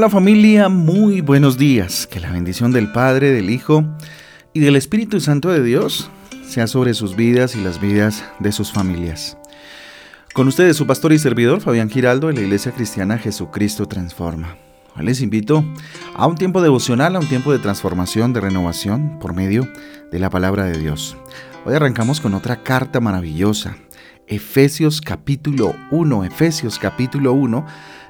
Hola, familia, muy buenos días. Que la bendición del Padre, del Hijo y del Espíritu Santo de Dios sea sobre sus vidas y las vidas de sus familias. Con ustedes su pastor y servidor Fabián Giraldo de la Iglesia Cristiana Jesucristo Transforma. Les invito a un tiempo devocional, a un tiempo de transformación, de renovación por medio de la palabra de Dios. Hoy arrancamos con otra carta maravillosa, Efesios capítulo 1, Efesios capítulo 1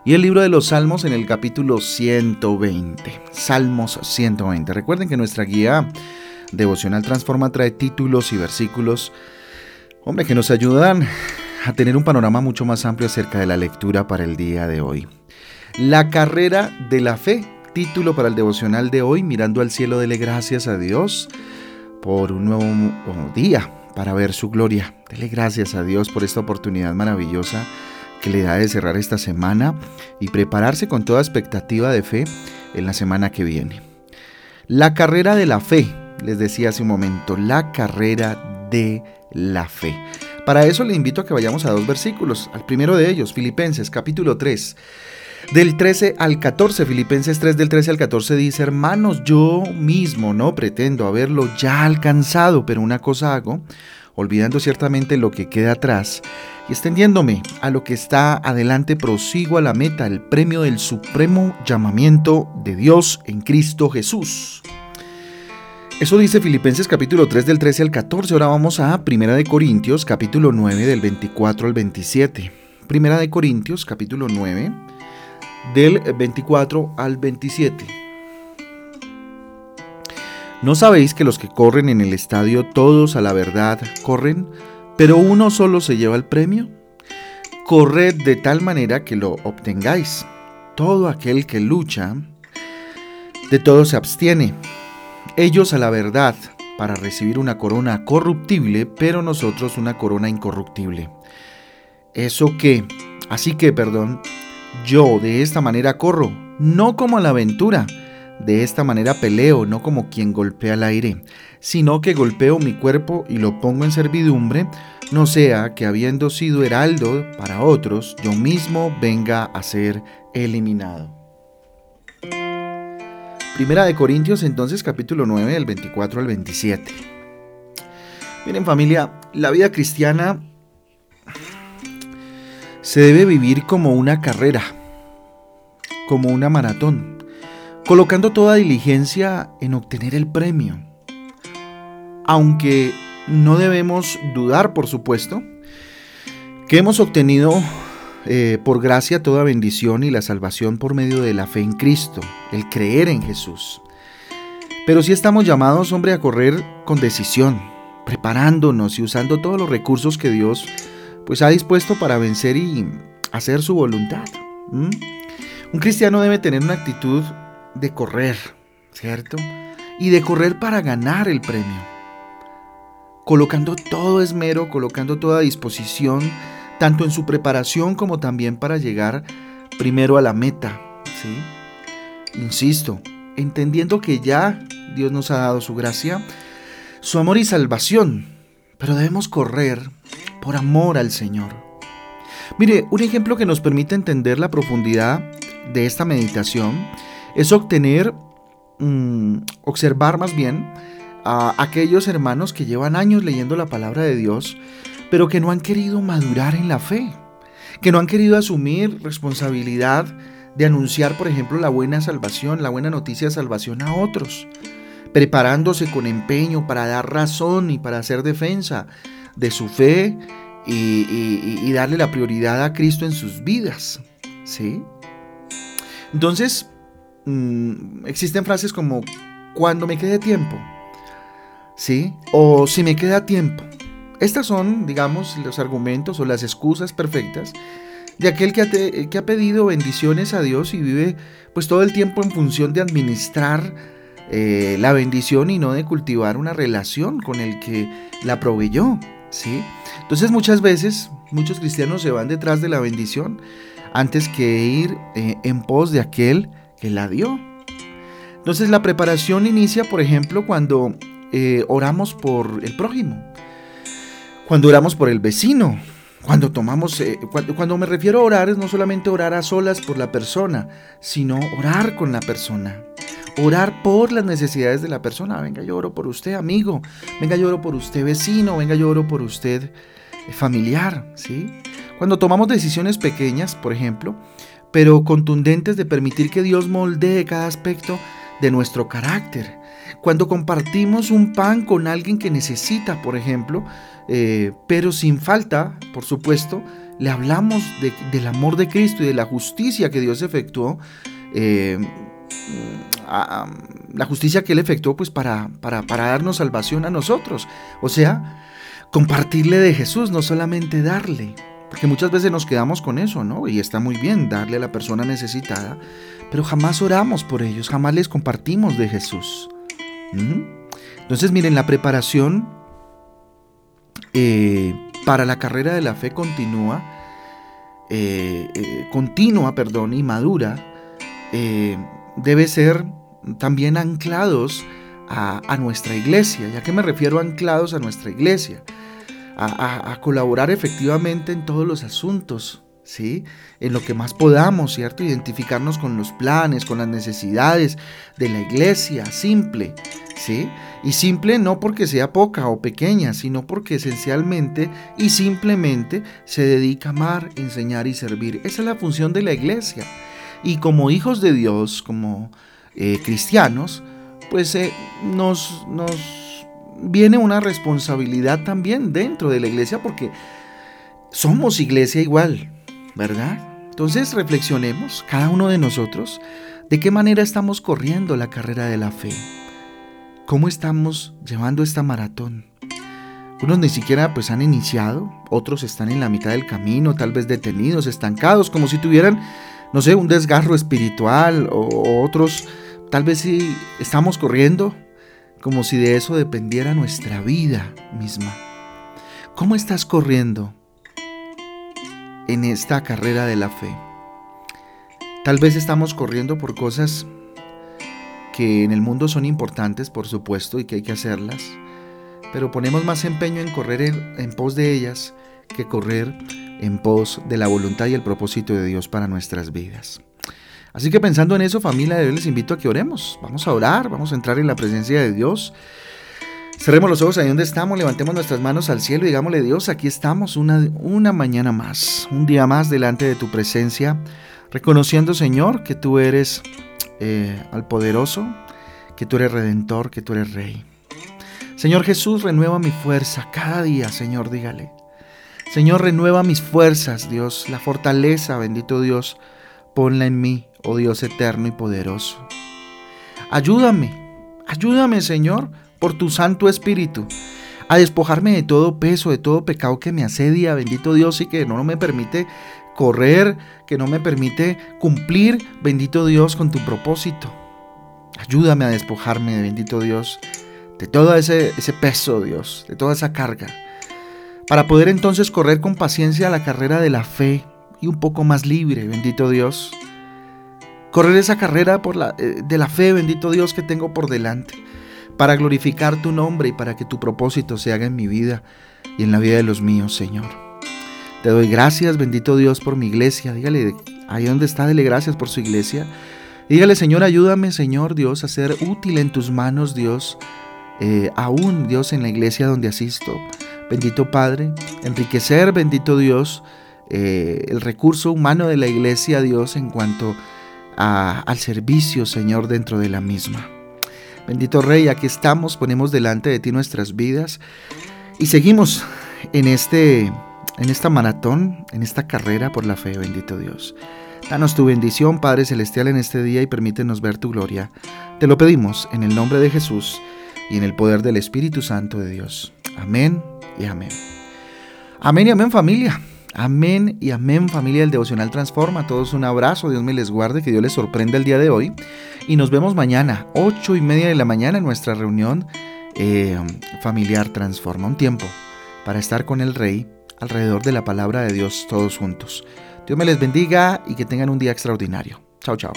y el libro de los Salmos en el capítulo 120. Salmos 120. Recuerden que nuestra guía devocional Transforma trae títulos y versículos, hombre, que nos ayudan a tener un panorama mucho más amplio acerca de la lectura para el día de hoy. La carrera de la fe, título para el devocional de hoy, mirando al cielo, dele gracias a Dios por un nuevo día, para ver su gloria. Dele gracias a Dios por esta oportunidad maravillosa que le da de cerrar esta semana y prepararse con toda expectativa de fe en la semana que viene. La carrera de la fe, les decía hace un momento, la carrera de la fe. Para eso le invito a que vayamos a dos versículos. Al primero de ellos, Filipenses capítulo 3. Del 13 al 14, Filipenses 3 del 13 al 14 dice, hermanos, yo mismo no pretendo haberlo ya alcanzado, pero una cosa hago, olvidando ciertamente lo que queda atrás y extendiéndome a lo que está adelante, prosigo a la meta, el premio del supremo llamamiento de Dios en Cristo Jesús. Eso dice Filipenses capítulo 3 del 13 al 14. Ahora vamos a Primera de Corintios capítulo 9 del 24 al 27. Primera de Corintios capítulo 9 del 24 al 27. ¿No sabéis que los que corren en el estadio todos a la verdad corren, pero uno solo se lleva el premio? Corred de tal manera que lo obtengáis. Todo aquel que lucha, de todo se abstiene. Ellos a la verdad, para recibir una corona corruptible, pero nosotros una corona incorruptible. Eso que, así que, perdón, yo de esta manera corro, no como a la aventura. De esta manera peleo, no como quien golpea el aire, sino que golpeo mi cuerpo y lo pongo en servidumbre, no sea que habiendo sido heraldo para otros, yo mismo venga a ser eliminado. Primera de Corintios entonces capítulo 9 del 24 al 27. Miren familia, la vida cristiana se debe vivir como una carrera, como una maratón, colocando toda diligencia en obtener el premio. Aunque no debemos dudar, por supuesto, que hemos obtenido eh, por gracia toda bendición y la salvación por medio de la fe en Cristo, el creer en Jesús. Pero sí estamos llamados, hombre, a correr con decisión, preparándonos y usando todos los recursos que Dios pues ha dispuesto para vencer y hacer su voluntad. Un cristiano debe tener una actitud de correr, ¿cierto? Y de correr para ganar el premio. Colocando todo esmero, colocando toda disposición, tanto en su preparación como también para llegar primero a la meta, ¿sí? Insisto, entendiendo que ya Dios nos ha dado su gracia, su amor y salvación, pero debemos correr por amor al Señor. Mire, un ejemplo que nos permite entender la profundidad de esta meditación es obtener, mm, observar más bien a aquellos hermanos que llevan años leyendo la palabra de Dios, pero que no han querido madurar en la fe, que no han querido asumir responsabilidad de anunciar, por ejemplo, la buena salvación, la buena noticia de salvación a otros, preparándose con empeño para dar razón y para hacer defensa de su fe y, darle la prioridad a Cristo en sus vidas. ¿Sí? Entonces, mm, existen frases como cuando me quede tiempo. ¿Sí? O si me queda tiempo. Estas son, digamos, los argumentos o las excusas perfectas de aquel que ha, pedido bendiciones a Dios y vive pues todo el tiempo en función de administrar eh, la bendición y no de cultivar una relación con el que la proveyó. ¿sí? Entonces muchas veces muchos cristianos se van detrás de la bendición antes que ir eh, en pos de aquel que la dio. Entonces la preparación inicia, por ejemplo, cuando eh, oramos por el prójimo, cuando oramos por el vecino, Cuando tomamos, eh, cuando, me refiero a orar es no solamente orar a solas por la persona, sino orar con la persona. Orar por las necesidades de la persona. Venga, yo oro por usted, amigo. Venga, yo oro por usted, vecino. Venga, yo oro por usted, eh, familiar. ¿sí? Cuando tomamos decisiones pequeñas, por ejemplo, pero contundentes de permitir que Dios moldee cada aspecto de nuestro carácter. Cuando compartimos un pan con alguien que necesita, por ejemplo, eh, pero sin falta, por supuesto, le hablamos del amor de Cristo y de la justicia que Dios efectuó, eh, la justicia que Él efectuó pues para, para, para darnos salvación a nosotros. O sea, compartirle de Jesús, no solamente darle. Porque muchas veces nos quedamos con eso, ¿no? Y está muy bien darle a la persona necesitada, pero jamás oramos por ellos, jamás les compartimos de Jesús. Entonces, miren, la preparación eh, para la carrera de la fe continúa, eh, eh, continua, perdón, y madura, debe ser también anclados a, nuestra iglesia. ¿Ya que me refiero a anclados a nuestra iglesia? A, colaborar efectivamente en todos los asuntos, ¿sí? En lo que más podamos, ¿cierto? Identificarnos con los planes, con las necesidades de la iglesia, simple, ¿sí? Y simple no porque sea poca o pequeña, sino porque esencialmente y simplemente se dedica a amar, enseñar y servir. Esa es la función de la iglesia. Y como hijos de Dios, como eh, cristianos, pues eh, nos, nos viene una responsabilidad también dentro de la iglesia porque somos iglesia igual, ¿verdad? Entonces reflexionemos, cada uno de nosotros, de qué manera estamos corriendo la carrera de la fe. ¿Cómo estamos llevando esta maratón? Unos ni siquiera pues han iniciado, otros están en la mitad del camino, tal vez detenidos, estancados, como si tuvieran, no sé, un desgarro espiritual, o otros tal vez sí estamos corriendo como si de eso dependiera nuestra vida misma. ¿Cómo estás corriendo en esta carrera de la fe? Tal vez estamos corriendo por cosas que en el mundo son importantes, por supuesto, y que hay que hacerlas, pero ponemos más empeño en correr en, pos de ellas que correr en pos de la voluntad y el propósito de Dios para nuestras vidas. Así que pensando en eso, familia, yo les invito a que oremos. Vamos a orar, vamos a entrar en la presencia de Dios. Cerremos los ojos ahí donde estamos, levantemos nuestras manos al cielo y digámosle, Dios, aquí estamos una, una mañana más, un día más delante de tu presencia, reconociendo, Señor, que tú eres eh, al poderoso, que tú eres redentor, que tú eres rey. Señor Jesús, renueva mi fuerza cada día, Señor, dígale. Señor, renueva mis fuerzas, Dios, la fortaleza, bendito Dios, ponla en mí, oh Dios eterno y poderoso. Ayúdame, ayúdame, Señor, por tu Santo Espíritu, a despojarme de todo peso, de todo pecado que me asedia, bendito Dios, y que no me permite correr, que no me permite cumplir, bendito Dios, con tu propósito. Ayúdame a despojarme, bendito Dios, de todo ese, peso, Dios, de toda esa carga, para poder entonces correr con paciencia la carrera de la fe y un poco más libre, bendito Dios. Correr esa carrera por la, eh, de la fe, bendito Dios, que tengo por delante, para glorificar tu nombre y para que tu propósito se haga en mi vida y en la vida de los míos, Señor. Te doy gracias, bendito Dios, por mi iglesia. Dígale, ahí donde está, dele gracias por su iglesia. Dígale, Señor, ayúdame, Señor Dios, a ser útil en tus manos, Dios, eh, aún, Dios, en la iglesia donde asisto. Bendito Padre, enriquecer, bendito Dios, eh, el recurso humano de la iglesia, Dios, en cuanto al servicio, Señor, dentro de la misma. Bendito Rey, aquí estamos, ponemos delante de ti nuestras vidas y seguimos en este en esta maratón, en esta carrera por la fe, bendito Dios. Danos tu bendición, Padre Celestial, en este día y permítenos ver tu gloria. Te lo pedimos en el nombre de Jesús y en el poder del Espíritu Santo de Dios. Amén y amén. Amén y amén familia. Amén y amén familia del Devocional Transforma. Todos un abrazo, Dios me les guarde, que Dios les sorprenda el día de hoy. Y nos vemos mañana, ocho y media de la mañana, en nuestra reunión eh, familiar Transforma. Un tiempo para estar con el Rey alrededor de la palabra de Dios todos juntos. Dios me les bendiga y que tengan un día extraordinario. Chao, chao.